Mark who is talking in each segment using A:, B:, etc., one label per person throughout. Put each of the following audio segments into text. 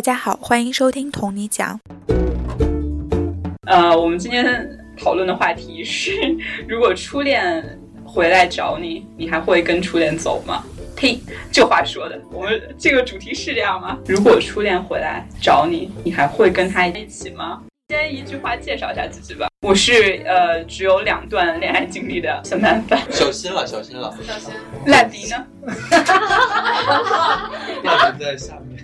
A: 大家好，欢迎收听同你讲。
B: 呃，我们今天讨论的话题是：如果初恋回来找你，你还会跟初恋走吗？呸，这话说的，我们这个主题是这样吗？如果初恋回来找你，你还会跟他一起吗？先一句话介绍一下自己吧。我是呃只有两段恋爱经历的小男粉。
C: 小心了，小心了，
D: 小心。
B: 烂迪呢？
C: 烂迪在下面。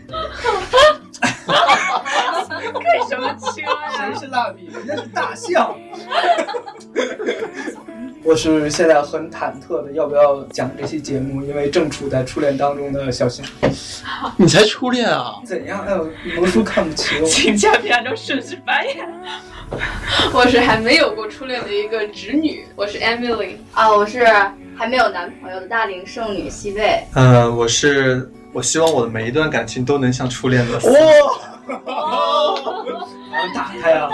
B: 干什么车呀？
E: 谁是蜡笔？人家是大象。我是现在很忐忑的，要不要讲这期节目？因为正处在初恋当中的小新。
C: 你才初恋啊？
E: 怎样？哎呦，魔叔看不起我。
B: 请嘉宾按照顺序发言。
D: 我是还没有过初恋的一个侄女，我是 Emily
F: 啊，我是还没有男朋友的大龄剩女西贝。
G: 嗯，我是我希望我的每一段感情都能像初恋的。
E: 哇！能打开啊！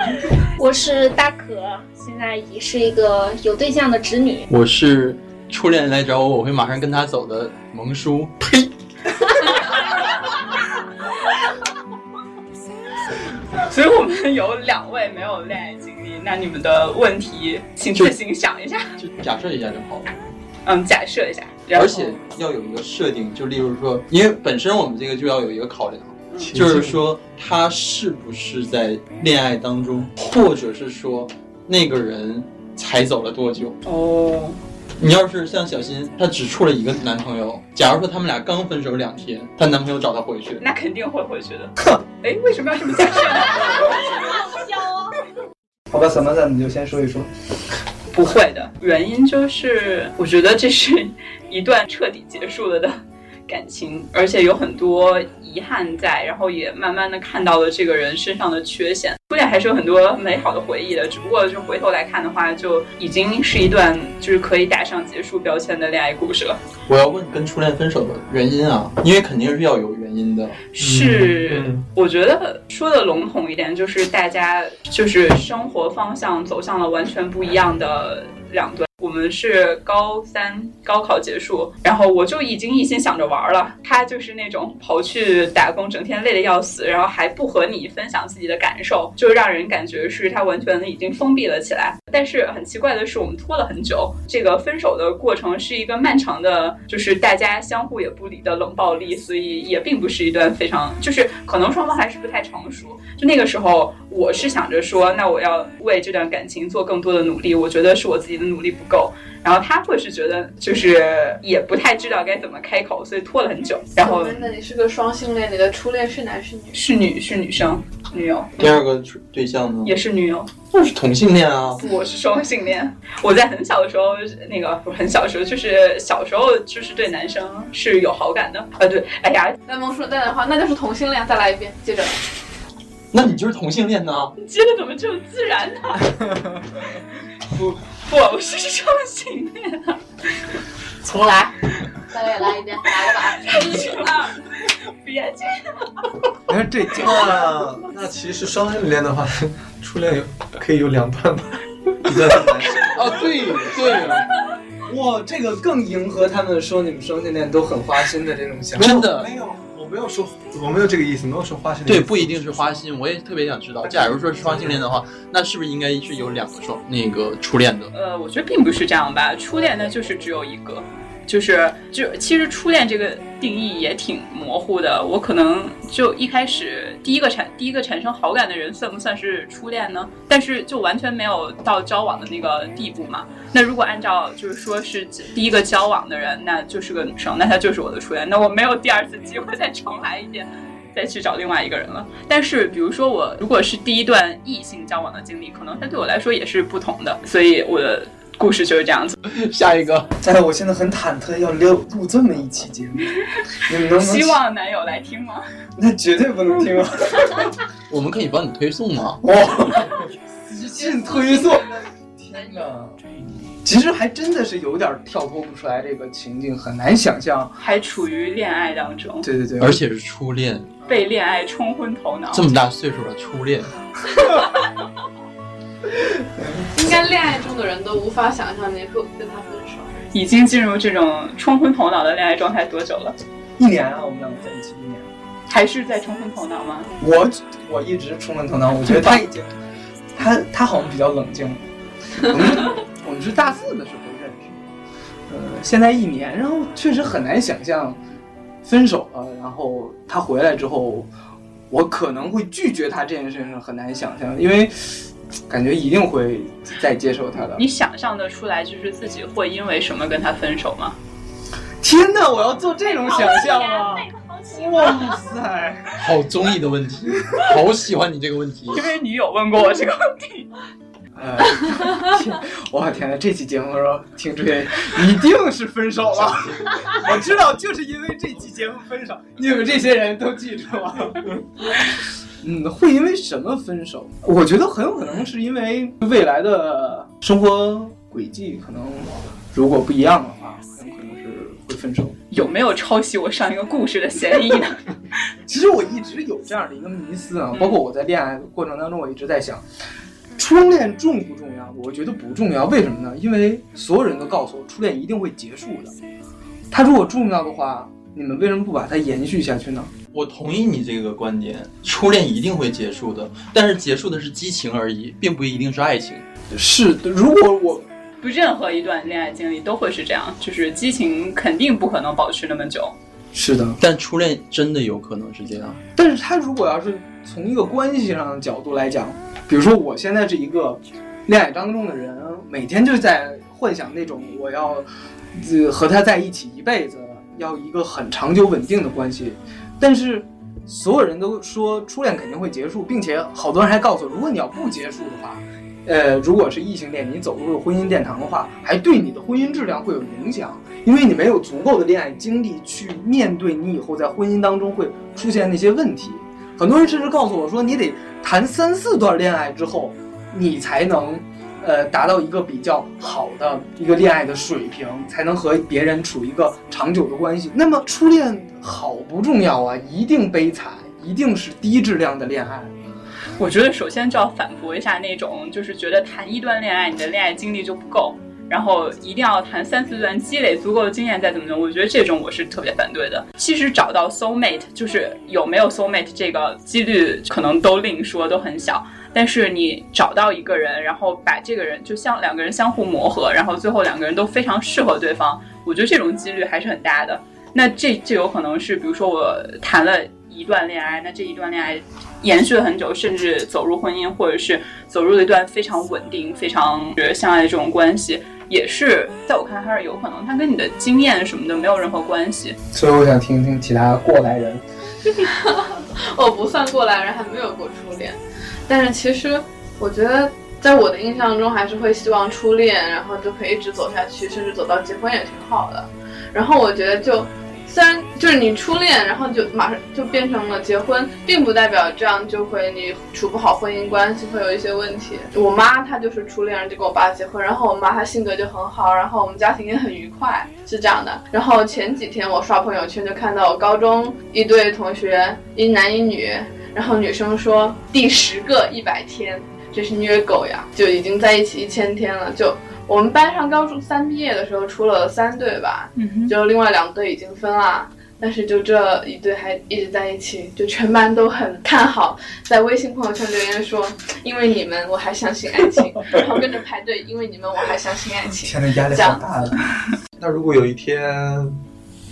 H: 我是大可，现在已是一个有对象的直女。
C: 我是初恋来找我，我会马上跟他走的萌叔。呸！
B: 所以我们有两位没有恋爱经历，那你们的问题请自行想一下。
C: 就假设一下就好了。
B: 嗯，假设一下，
C: 而且要有一个设定，就例如说，因为本身我们这个就要有一个考量，就是说他是不是在恋爱当中，或者是说那个人才走了多久。
B: 哦。
C: 你要是像小新，她只处了一个男朋友。假如说他们俩刚分手两天，她男朋友找她回去，
B: 那肯定会回去的。哼，哎，为什么要这么假设呢？
H: 好笑啊。
E: 好吧，小曼子，你就先说一说。
B: 不会的，原因就是我觉得这是一段彻底结束了的感情，而且有很多遗憾在，然后也慢慢的看到了这个人身上的缺陷。初恋还是有很多美好的回忆的，只不过就回头来看的话，就已经是一段就是可以打上结束标签的恋爱故事了。
C: 我要问跟初恋分手的原因啊，因为肯定是要有因的。
B: 是，我觉得说的笼统一点，就是大家就是生活方向走向了完全不一样的两端。我们是高三高考结束，然后我就已经一心想着玩了。他就是那种跑去打工，整天累得要死，然后还不和你分享自己的感受，就让人感觉是他完全的已经封闭了起来。但是很奇怪的是，我们拖了很久，这个分手的过程是一个漫长的，就是大家相互也不理的冷暴力，所以也并不是一段非常，就是可能双方还是不太成熟。就那个时候，我是想着说，那我要为这段感情做更多的努力，我觉得是我自己的努力不够。然后他会是觉得就是也不太知道该怎么开口，所以拖了很久。然后，
D: 那你是个双性恋，你的初恋是男是女？
B: 是女，是女生，女友。
C: 第二个对象呢？
B: 也是女友。
C: 那是同性恋啊！
B: 我是双性恋。我在很小的时候，那个不是很小的时候，就是小时候，就是对男生是有好感的。啊，对，哎呀，
D: 那萌叔带的话，那就是同性恋。再来一遍，接着。
C: 那你就是同性恋呢？
B: 你接的怎么这么自然呢？不。不，我是双性恋。
F: 重来，再来一遍，来吧。
B: 一二，别这样。
G: 你看这那那其实双性恋的话，初恋有可以有两段吧？一段是男生。
C: 哦，对对。
E: 哇，这个更迎合他们说你们双性恋都很花心的这种想
C: 法。真的
G: 没有。没有说，我没有这个意思，没有说花心。
C: 对，不一定是花心，我也特别想知道，假如说是双性恋的话，那是不是应该是有两个双那个初恋的？
B: 呃，我觉得并不是这样吧，初恋呢就是只有一个。就是就其实初恋这个定义也挺模糊的，我可能就一开始第一个产第一个产生好感的人算不算是初恋呢？但是就完全没有到交往的那个地步嘛。那如果按照就是说是第一个交往的人，那就是个女生，那她就是我的初恋，那我没有第二次机会再重来一遍，再去找另外一个人了。但是比如说我如果是第一段异性交往的经历，可能它对我来说也是不同的，所以我。故事就是这样子。
C: 下一个，
E: 在我现在很忐忑，要录录这么一期节目，你们能
B: 希望男友来听吗？
E: 那绝对不能听啊！
C: 我们可以帮你推送吗？
E: 哇，私信推送！天哪，其实还真的是有点跳脱不出来这个情境，很难想象，
B: 还处于恋爱当中。
E: 对对对，
C: 而且是初恋，
B: 被恋爱冲昏头脑。
C: 这么大岁数了初恋。
D: 应该恋爱中的人都无法想象你会跟他分手。
B: 已经进入这种冲昏头脑的恋爱状态多久了？
E: 一年啊，我们两个在一起一年。
B: 还是在冲昏头脑吗？
E: 我我一直冲昏头脑，我觉得他已经，他他好像比较冷静了。我们是 我们是大四的时候认识，呃，现在一年，然后确实很难想象分手了，然后他回来之后，我可能会拒绝他这件事情很难想象，因为感觉一定会再接受他的。
B: 你想象的出来，就是自己会因为什么跟他分手吗？
E: 天哪，我要做这种想象吗？哇塞！
C: 好综艺的问题，好喜欢你这个问题。
B: 因为你有问过我这个问题。
E: 呃，天，我天呐，这期节目的时候听出来一定是分手了。我知道，就是因为这期节目分手，你们这些人都记住了。嗯，会因为什么分手？我觉得很有可能是因为未来的生活轨迹可能如果不一样的话，很有可能是会分手。
B: 有没有抄袭我上一个故事的嫌疑呢？
E: 其实我一直有这样的一个迷思啊，包括我在恋爱过程当中，我一直在想，初恋重不重要？我觉得不重要。为什么呢？因为所有人都告诉我，初恋一定会结束的。它如果重要的话，你们为什么不把它延续下去呢？
C: 我同意你这个观点，初恋一定会结束的，但是结束的是激情而已，并不一定是爱情。
E: 是的，如果我
B: 不，任何一段恋爱经历都会是这样，就是激情肯定不可能保持那么久。
E: 是的，
C: 但初恋真的有可能是这样。
E: 但是他如果要是从一个关系上的角度来讲，比如说我现在是一个恋爱当中的人，每天就在幻想那种我要呃和他在一起一辈子，要一个很长久稳定的关系。但是所有人都说初恋肯定会结束，并且好多人还告诉我，如果你要不结束的话，呃，如果是异性恋，你走入婚姻殿堂的话，还对你的婚姻质量会有影响，因为你没有足够的恋爱经历去面对你以后在婚姻当中会出现那些问题。很多人甚至告诉我说，你得谈三四段恋爱之后，你才能，呃，达到一个比较好的一个恋爱的水平，才能和别人处一个长久的关系。那么初恋好不重要啊，一定悲惨，一定是低质量的恋爱。
B: 我觉得首先就要反驳一下那种，就是觉得谈一段恋爱，你的恋爱经历就不够，然后一定要谈三四段，积累足够的经验再怎么怎么。我觉得这种我是特别反对的。其实找到 soul mate，就是有没有 soul mate 这个几率可能都另说，都很小。但是你找到一个人，然后把这个人就像两个人相互磨合，然后最后两个人都非常适合对方，我觉得这种几率还是很大的。那这就有可能是，比如说我谈了一段恋爱，那这一段恋爱延续了很久，甚至走入婚姻，或者是走入了一段非常稳定、非常相爱的这种关系，也是在我看来还是有可能，它跟你的经验什么的没有任何关系。
E: 所以我想听听其他过来人。
D: 我不算过来人，还没有过初恋，但是其实我觉得，在我的印象中，还是会希望初恋，然后就可以一直走下去，甚至走到结婚也挺好的。然后我觉得就。虽然就是你初恋，然后就马上就变成了结婚，并不代表这样就会你处不好婚姻关系，会有一些问题。我妈她就是初恋，就跟我爸结婚，然后我妈她性格就很好，然后我们家庭也很愉快，是这样的。然后前几天我刷朋友圈就看到我高中一对同学，一男一女，然后女生说第十个一百天，这是虐狗呀，就已经在一起一千天了，就。我们班上高中三毕业的时候出了三对吧，就另外两对已经分了，但是就这一对还一直在一起，就全班都很看好，在微信朋友圈留言说，因为你们我还相信爱情，然后跟着排队，因为你们我还相信爱情。
E: 现在，压力好大
G: 那如果有一天，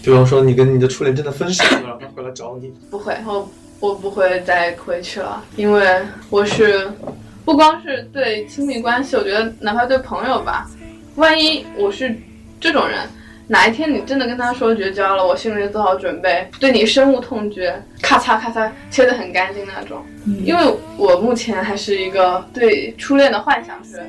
G: 比方说你跟你的初恋真的分手了，他回来找你，
D: 不会，我我不会再回去了，因为我是。不光是对亲密关系，我觉得哪怕对朋友吧，万一我是这种人，哪一天你真的跟他说绝交了，我心里做好准备，对你深恶痛绝，咔嚓咔嚓切得很干净那种。因为我目前还是一个对初恋的幻想是，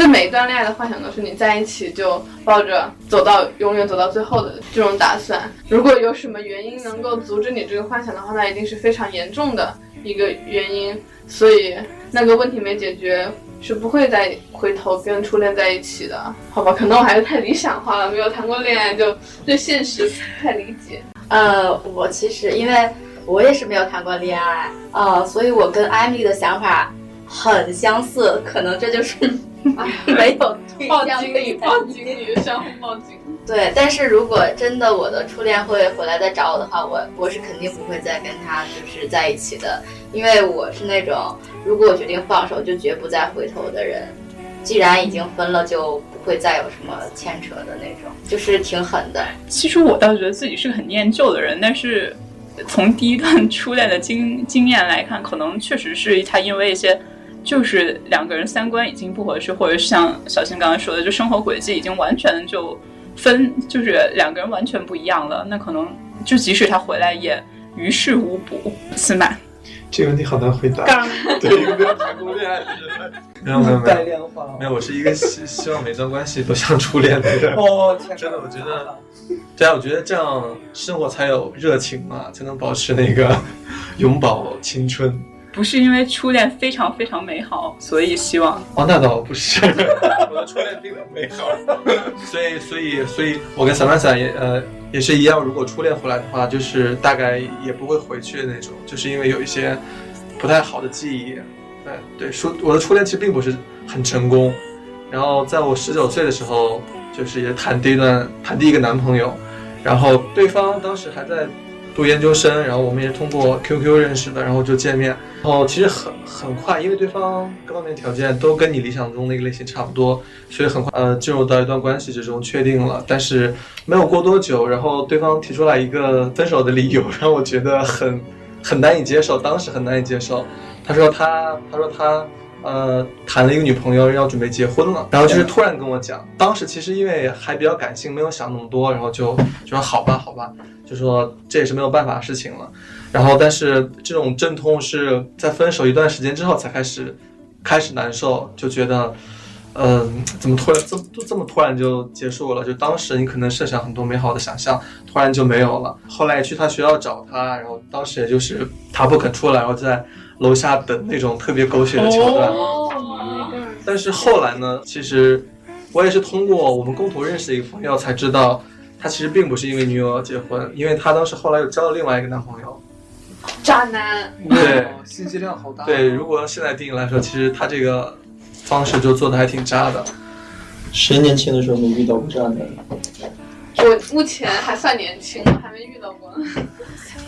D: 对每一段恋爱的幻想都是你在一起就抱着走到永远走到最后的这种打算。如果有什么原因能够阻止你这个幻想的话，那一定是非常严重的一个原因。所以。那个问题没解决，是不会再回头跟初恋在一起的，好吧？可能我还是太理想化了，没有谈过恋爱，就对现实不太理解。
F: 呃，我其实因为我也是没有谈过恋爱，呃，所以我跟艾米的想法很相似，可能这就是 没有对
D: 报
F: 象
D: 经理，
F: 的
D: 报经理，相互报经理。
F: 对，但是如果真的我的初恋会回来再找我的话，我我是肯定不会再跟他就是在一起的，因为我是那种如果我决定放手就绝不再回头的人。既然已经分了，就不会再有什么牵扯的那种，就是挺狠的。
B: 其实我倒觉得自己是个很念旧的人，但是从第一段初恋的经经验来看，可能确实是他因为一些。就是两个人三观已经不合适，或者是像小新刚刚说的，就生活轨迹已经完全就分，就是两个人完全不一样了。那可能就即使他回来也于事无补。司马，
G: 这个问题好难回答。
H: 刚
G: 对一个没有谈过恋爱的人，没有没有没有没有，我是一个希希望每段关系都像初恋的人。
E: 哦，天哪
G: 真的，我觉得，对啊，我觉得这样生活才有热情嘛，才能保持那个 永葆青春。
B: 不是因为初恋非常非常美好，所以希望
G: 哦，那倒不是，我的初恋并不美好，所以所以所以，我跟 Samantha 也呃也是一样，如果初恋回来的话，就是大概也不会回去的那种，就是因为有一些不太好的记忆。对对，初我的初恋其实并不是很成功，然后在我十九岁的时候，就是也谈第一段谈第一个男朋友，然后对方当时还在。读研究生，然后我们也通过 QQ 认识的，然后就见面，然后其实很很快，因为对方各方面条件都跟你理想中那个类型差不多，所以很快呃进入到一段关系之中，确定了。但是没有过多久，然后对方提出来一个分手的理由，让我觉得很很难以接受，当时很难以接受。他说他他说他呃谈了一个女朋友，要准备结婚了，然后就是突然跟我讲，当时其实因为还比较感性，没有想那么多，然后就就说好吧好吧。就说这也是没有办法的事情了，然后但是这种阵痛是在分手一段时间之后才开始，开始难受，就觉得，嗯，怎么突然这么这么突然就结束了？就当时你可能设想很多美好的想象，突然就没有了。后来去他学校找他，然后当时也就是他不肯出来，然后在楼下等那种特别狗血的桥段。但是后来呢，其实我也是通过我们共同认识的一个朋友才知道。他其实并不是因为女友要结婚，因为他当时后来又交了另外一个男朋友，
D: 渣男。
G: 对，
E: 信息量好大。
G: 对，如果现在定义来说，其实他这个方式就做的还挺渣的。
C: 谁年轻的时候没遇到过渣男？
D: 我目前还算年轻，还没遇到过。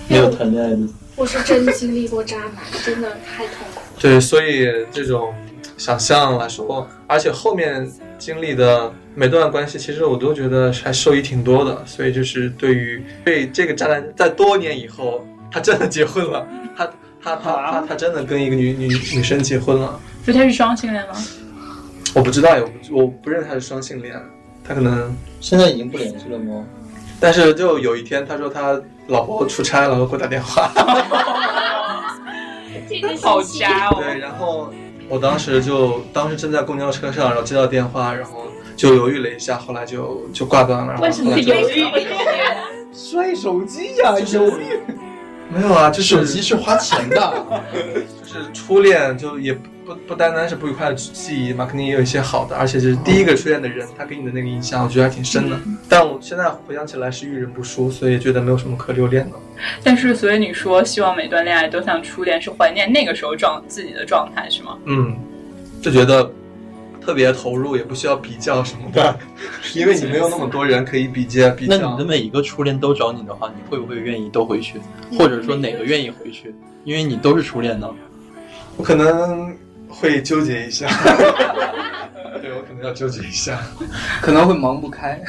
C: 没有谈恋爱的。
H: 我是真经历过渣男，真的太痛苦。
G: 对，所以这种想象来说，而且后面经历的。每段关系其实我都觉得还受益挺多的，所以就是对于对这个渣男，在多年以后，他真的结婚了，他他他他他真的跟一个女女女生结婚了，
B: 所以他是双性恋吗？
G: 我不知道，我我不认他是双性恋，他可能
C: 现在已经不联系了吗？
G: 但是就有一天他说他老婆出差了，给我打电话，
H: 这个
B: 好渣哦。
G: 对，然后我当时就当时正在公交车上，然后接到电话，然后。就犹豫了一下，后来就就挂断了。
B: 为什么犹豫？
E: 摔手机呀，犹豫。
G: 没有啊，就
C: 手机是花钱的。
G: 就是初恋，就也不不单单是不愉快的记忆嘛，肯定也有一些好的。而且就是第一个初恋的人，他给你的那个印象，我觉得还挺深的。但我现在回想起来是遇人不淑，所以觉得没有什么可留恋的。
B: 但是，所以你说希望每段恋爱都像初恋，是怀念那个时候状自己的状态，是吗？
G: 嗯，就觉得。特别投入，也不需要比较什么的，因为你没有那么多人可以比较。比
C: 较。那你的每一个初恋都找你的话，你会不会愿意都回去？或者说哪个愿意回去？因为你都是初恋呢。
G: 我可能会纠结一下。对我可能要纠结一下，
E: 可能会忙不开。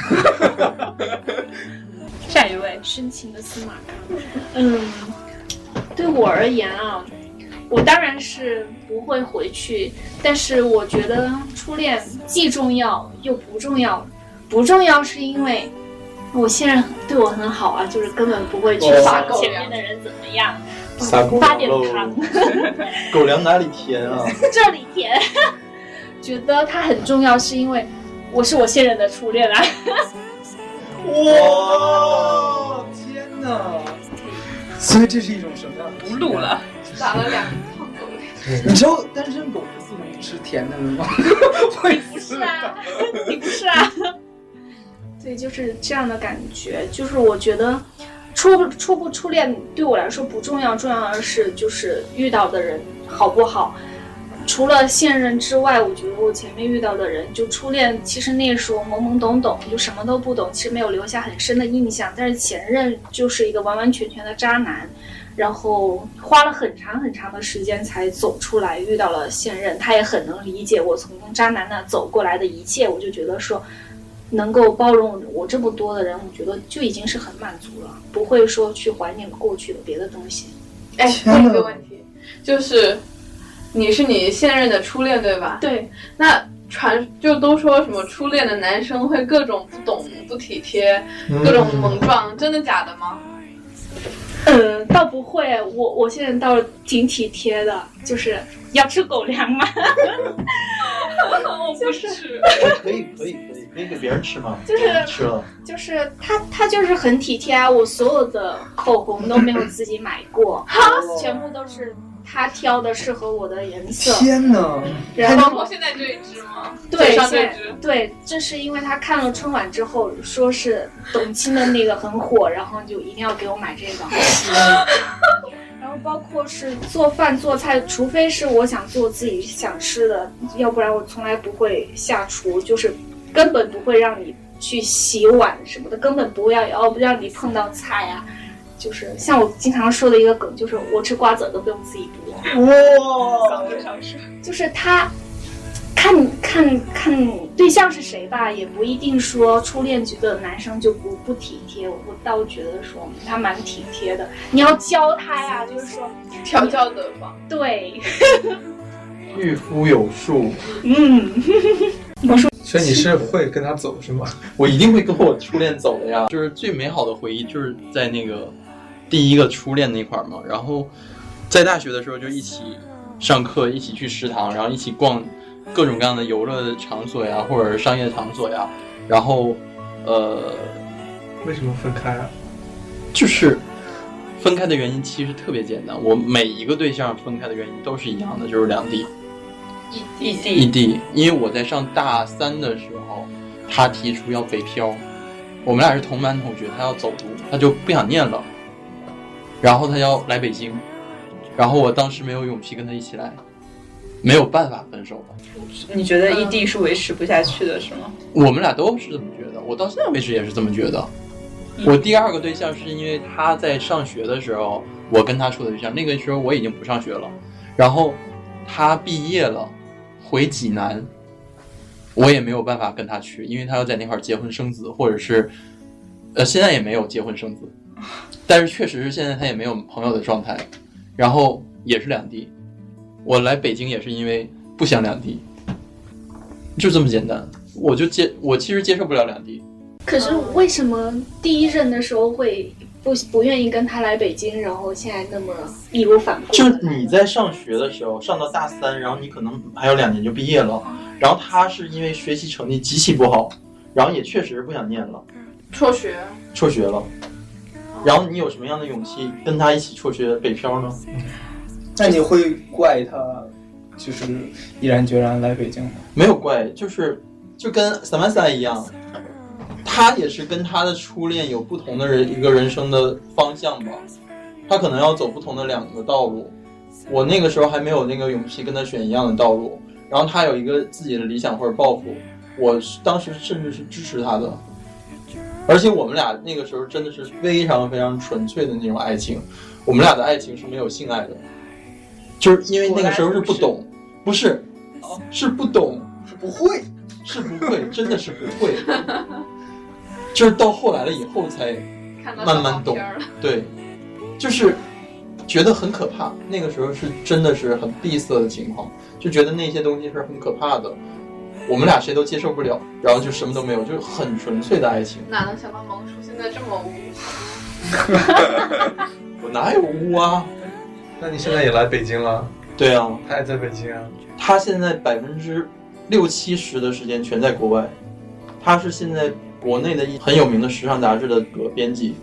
B: 下一位，
H: 深情的司马康。嗯，对我而言啊。我当然是不会回去，但是我觉得初恋既重要又不重要。不重要是因为我现任对我很好啊，就是根本不会去想前面的人怎么样。发点糖，
C: 狗粮哪里甜啊？
H: 这里甜。觉得它很重要，是因为我是我现任的初恋啊。
E: 哇！天哪！所以这是一种什么样的？
B: 不录了。
D: 打了两套狗
E: 你知道单身狗是不能吃甜的吗？
H: 会不是啊，你不是啊。对，就是这样的感觉。就是我觉得初初不初恋对我来说不重要，重要的是就是遇到的人好不好。除了现任之外，我觉得我前面遇到的人，就初恋，其实那时候懵懵懂懂，就什么都不懂，其实没有留下很深的印象。但是前任就是一个完完全全的渣男，然后花了很长很长的时间才走出来，遇到了现任，他也很能理解我从渣男那走过来的一切，我就觉得说。能够包容我这么多的人，我觉得就已经是很满足了，不会说去怀念过去的别的东西。
D: 哎，问一个问题，就是你是你现任的初恋对吧？
H: 对。
D: 那传就都说什么初恋的男生会各种不懂、不体贴，各种萌撞，真的假的吗？
H: 嗯，倒不会，我我现在倒是挺体贴的，就是要吃狗粮吗？
D: 我不是，
C: 可以可以可以可以给别人吃吗？
H: 就是
C: 吃了，
H: 就是他他就是很体贴啊，我所有的口红都没有自己买过，全部都是他挑的适合我的颜色。
E: 天哪！
H: 然后
D: 包括现在这一支吗？
H: 对，
D: 上这支。
H: 对，这是因为他看了春晚之后，说是董卿的那个很火，然后就一定要给我买这个。然后包括是做饭做菜，除非是我想做自己想吃的，要不然我从来不会下厨，就是根本不会让你去洗碗什么的，根本不要要不让你碰到菜呀、就是像我经常说的一个梗，就是我吃瓜子儿都不用自己剥。
E: 哇，
H: 就是他看看看对象是谁吧，也不一定说初恋觉得男生就不不体贴，我我倒觉得说他蛮体贴的。你要教他呀，就是说
D: 调教得方。
H: 对，
C: 御夫有术，
H: 嗯，我说
G: 所以你是会跟他走是吗？
C: 我一定会跟我初恋走的呀。就是最美好的回忆，就是在那个第一个初恋那块儿嘛。然后在大学的时候就一起上课，一起去食堂，然后一起逛各种各样的游乐场所呀，或者是商业场所呀。然后，呃，
G: 为什么分开啊？
C: 就是分开的原因其实特别简单，我每一个对象分开的原因都是一样的，就是两地。
B: 异
C: 异
B: 地，
C: 地，因为我在上大三的时候，他提出要北漂，我们俩是同班同学，他要走读，他就不想念了，然后他要来北京，然后我当时没有勇气跟他一起来，没有办法分手。
B: 你觉得异地是维持不下去的，是吗？
C: 我们俩都是这么觉得，我到现在为止也是这么觉得。我第二个对象是因为他在上学的时候，我跟他处的对象，那个时候我已经不上学了，然后他毕业了，回济南，我也没有办法跟他去，因为他要在那块儿结婚生子，或者是，呃，现在也没有结婚生子，但是确实是现在他也没有朋友的状态，然后也是两地，我来北京也是因为不想两地，就这么简单，我就接我其实接受不了两地。
H: 可是为什么第一任的时候会不不愿意跟他来北京，然后现在那么义无反顾？
C: 就是你在上学的时候，上到大三，然后你可能还有两年就毕业了，然后他是因为学习成绩极其不好，然后也确实不想念了，
D: 辍学，
C: 辍学了。然后你有什么样的勇气跟他一起辍学北漂呢？
E: 那你会怪他，就是毅然决然来北京吗？
C: 没有怪，就是就跟 Samantha 一样，他也是跟他的初恋有不同的人一个人生的方向吧，他可能要走不同的两个道路。我那个时候还没有那个勇气跟他选一样的道路，然后他有一个自己的理想或者抱负，我当时甚至是支持他的，而且我们俩那个时候真的是非常非常纯粹的那种爱情，我们俩的爱情是没有性爱的，就是因为那个时候是不懂，不是，是不懂，
E: 是不会，
C: 是不会，真的是不会，就是到后来了以后才慢慢懂对，就是觉得很可怕。那个时候是真的是很闭塞的情况，就觉得那些东西是很可怕的。我们俩谁都接受不了，然后就什么都没有，就是很纯粹的爱情。
D: 哪能想到萌叔现在这么污？
C: 我哪有污啊？
G: 那你现在也来北京了？
C: 对啊，
G: 他也在北京啊？
C: 他现在百分之六七十的时间全在国外，他是现在国内的一很有名的时尚杂志的个编辑。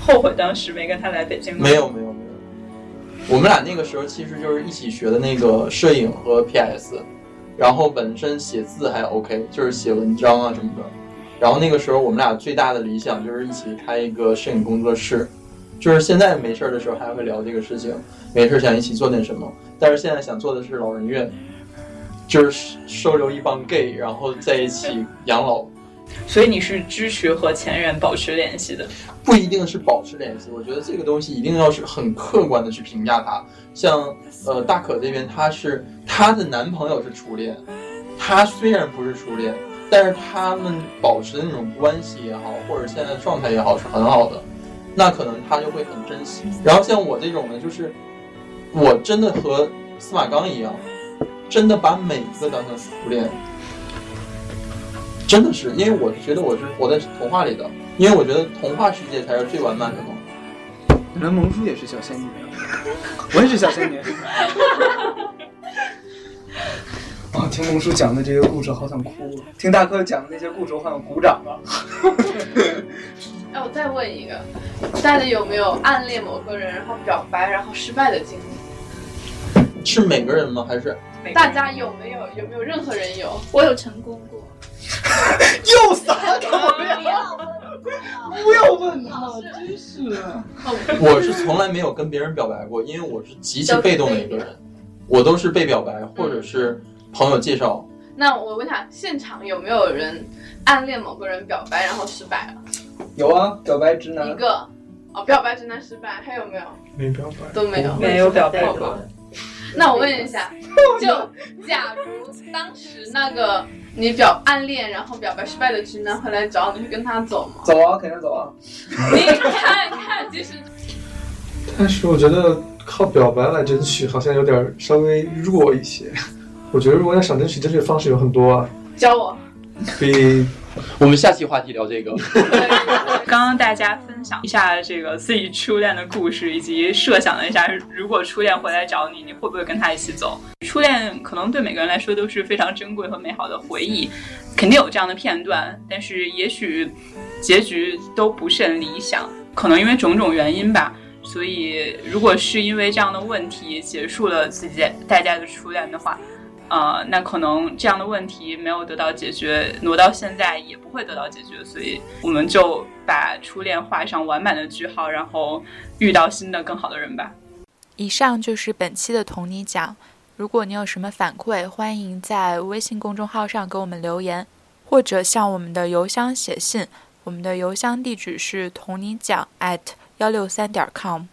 B: 后悔当时没跟他来北京吗？
C: 没有没有没有，我们俩那个时候其实就是一起学的那个摄影和 PS，然后本身写字还 OK，就是写文章啊什么的。然后那个时候我们俩最大的理想就是一起开一个摄影工作室，就是现在没事儿的时候还会聊这个事情，没事儿想一起做点什么。但是现在想做的是老人院，就是收留一帮 gay，然后在一起养老。
B: 所以你是支持和前任保持联系的？
C: 不一定是保持联系，我觉得这个东西一定要是很客观的去评价它。像呃大可这边，她是她的男朋友是初恋，她虽然不是初恋，但是他们保持的那种关系也好，或者现在状态也好是很好的，那可能他就会很珍惜。然后像我这种呢，就是我真的和司马刚一样，真的把每一个当成初恋。真的是，因为我觉得我是活在童话里的，因为我觉得童话世界才是最完满的嘛。
E: 原来萌叔也是小仙女，我也是小仙女。啊，听萌叔讲的这些故事，好想哭；听大哥讲的那些故事，我好想鼓掌啊。
D: 哎，我再问一个，大家有没有暗恋某个人，然后表白然后失败的经历？
C: 是每个人吗？还是
D: 大家有没有？有没有任何人有？
H: 我有成功过。
E: 又撒狗粮！不要问他，真是。
C: 我是从来没有跟别人表白过，因为我是极其被动的一个人，我都是被表白或者是朋友介绍。
D: 那我问下，现场有没有人暗恋某个人表白然后失败了？
E: 有啊，表白直男
D: 一个。哦，表白直男失败，还有没有？
G: 没表白，
D: 都没有，
B: 没有表白过。
D: 那我问一下，就假如当时那个。你表暗恋然后表白失败的直男回来找你，会跟他走吗？
E: 走啊，肯定走啊。
D: 你看看，其实。
G: 但是我觉得靠表白来争取好像有点稍微弱一些。我觉得如果要想争取，争取的方式有很多啊。
D: 教我。
G: 比。
C: 我们下期话题聊这个。
B: 刚刚大家分享一下这个自己初恋的故事，以及设想了一下，如果初恋回来找你，你会不会跟他一起走？初恋可能对每个人来说都是非常珍贵和美好的回忆，肯定有这样的片段，但是也许结局都不甚理想，可能因为种种原因吧。所以，如果是因为这样的问题结束了自己大家的初恋的话。呃，那可能这样的问题没有得到解决，挪到现在也不会得到解决，所以我们就把初恋画上完满的句号，然后遇到新的更好的人吧。
A: 以上就是本期的同你讲，如果你有什么反馈，欢迎在微信公众号上给我们留言，或者向我们的邮箱写信，我们的邮箱地址是同你讲 at 幺六三点 com。